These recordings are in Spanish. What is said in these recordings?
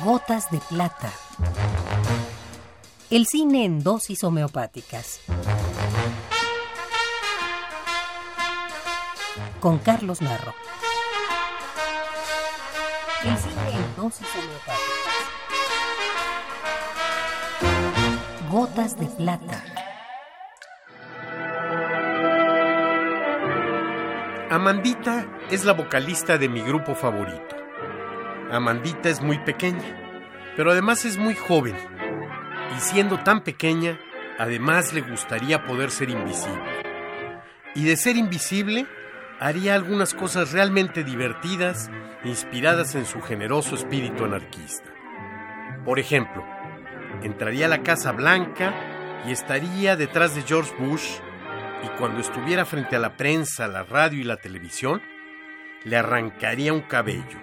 Gotas de plata. El cine en dosis homeopáticas. Con Carlos Narro. El cine en dosis homeopáticas. Gotas de plata. Amandita es la vocalista de mi grupo favorito. Amandita es muy pequeña, pero además es muy joven. Y siendo tan pequeña, además le gustaría poder ser invisible. Y de ser invisible, haría algunas cosas realmente divertidas, inspiradas en su generoso espíritu anarquista. Por ejemplo, entraría a la Casa Blanca y estaría detrás de George Bush y cuando estuviera frente a la prensa, la radio y la televisión, le arrancaría un cabello,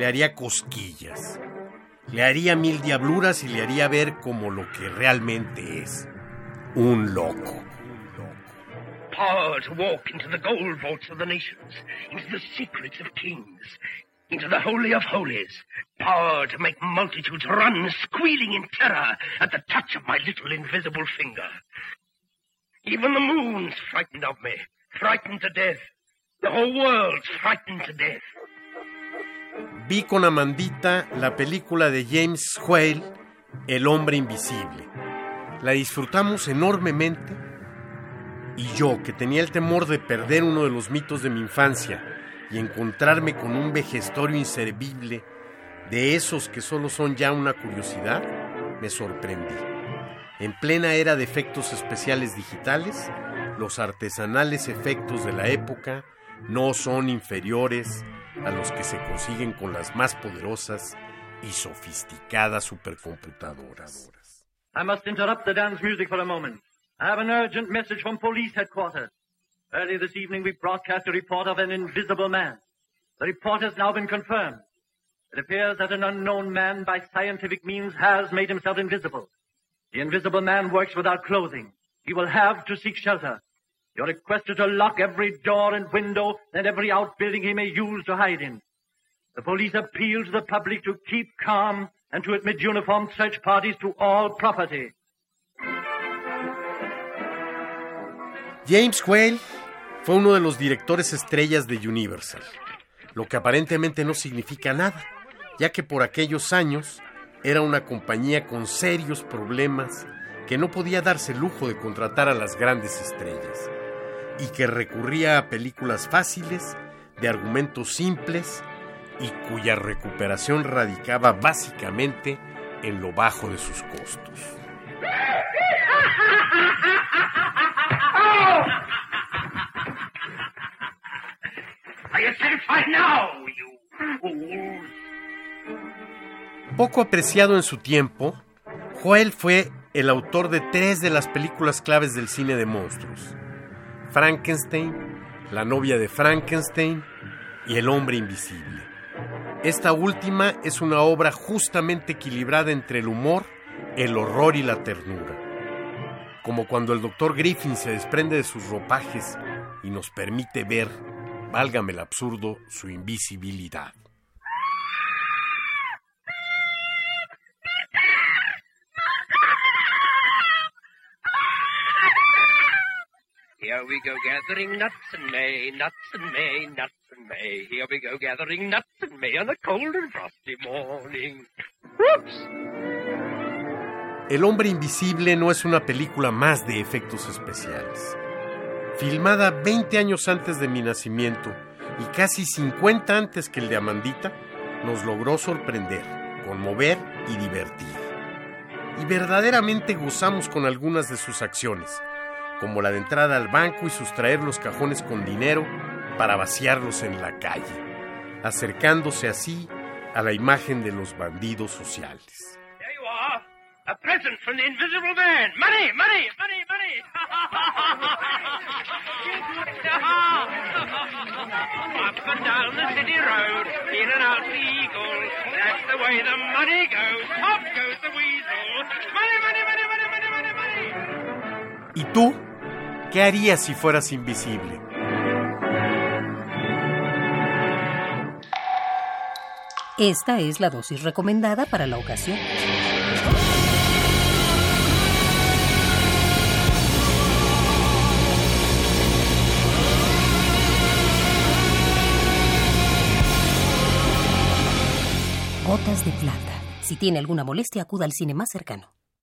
le haría cosquillas, le haría mil diabluras y le haría ver como lo que realmente es, un loco. Power to walk into the gold vaults of the nations, into the secrets of kings, into the holy of holies. Power to make multitudes run squealing in terror at the touch of my little invisible finger. Even the moon's frightened of me, frightened to death. The whole world's frightened to death. Vi con Amandita la película de James Whale, El hombre invisible. La disfrutamos enormemente y yo, que tenía el temor de perder uno de los mitos de mi infancia y encontrarme con un vejestorio inservible de esos que solo son ya una curiosidad, me sorprendí. En plena era de efectos especiales digitales, los artesanales efectos de la época no son inferiores a los que se consiguen con las más poderosas y sofisticadas supercomputadoras. I must interrupt the dance music for a moment. I have an urgent message from police headquarters. Early this evening we broadcast a report of an invisible man. The report has now been confirmed. It appears that an unknown man by scientific means has made himself invisible. The invisible man works without clothing. He will have to seek shelter. You're requested to lock every door and window and every outbuilding he may use to hide in. The police appeal to the public to keep calm and to admit uniformed search parties to all property. James Whale fue uno de los directores estrellas de Universal, lo que aparentemente no significa nada, ya que por aquellos años era una compañía con serios problemas que no podía darse el lujo de contratar a las grandes estrellas y que recurría a películas fáciles, de argumentos simples y cuya recuperación radicaba básicamente en lo bajo de sus costos. Poco apreciado en su tiempo, Joel fue el autor de tres de las películas claves del cine de monstruos. Frankenstein, La novia de Frankenstein y El hombre invisible. Esta última es una obra justamente equilibrada entre el humor, el horror y la ternura. Como cuando el doctor Griffin se desprende de sus ropajes y nos permite ver, válgame el absurdo, su invisibilidad. Here we go gathering nuts in May, nuts in May, nuts in May. Here we go gathering nuts in May on a cold and frosty morning. Whoops! El hombre invisible no es una película más de efectos especiales. Filmada 20 años antes de mi nacimiento y casi 50 antes que el de Amandita, nos logró sorprender, conmover y divertir. Y verdaderamente gozamos con algunas de sus acciones, como la de entrada al banco y sustraer los cajones con dinero para vaciarlos en la calle, acercándose así a la imagen de los bandidos sociales. There you are. A present from the invisible man. Money, money, money, money. Up and down the city road, in and out the eagle. That's the way the money goes. Up goes the weasel. Money, money, money, money, money, money, money. ¿Y tú? ¿Qué harías si fueras invisible? Esta es la dosis recomendada para la ocasión. Gotas de plata. Si tiene alguna molestia, acuda al cine más cercano.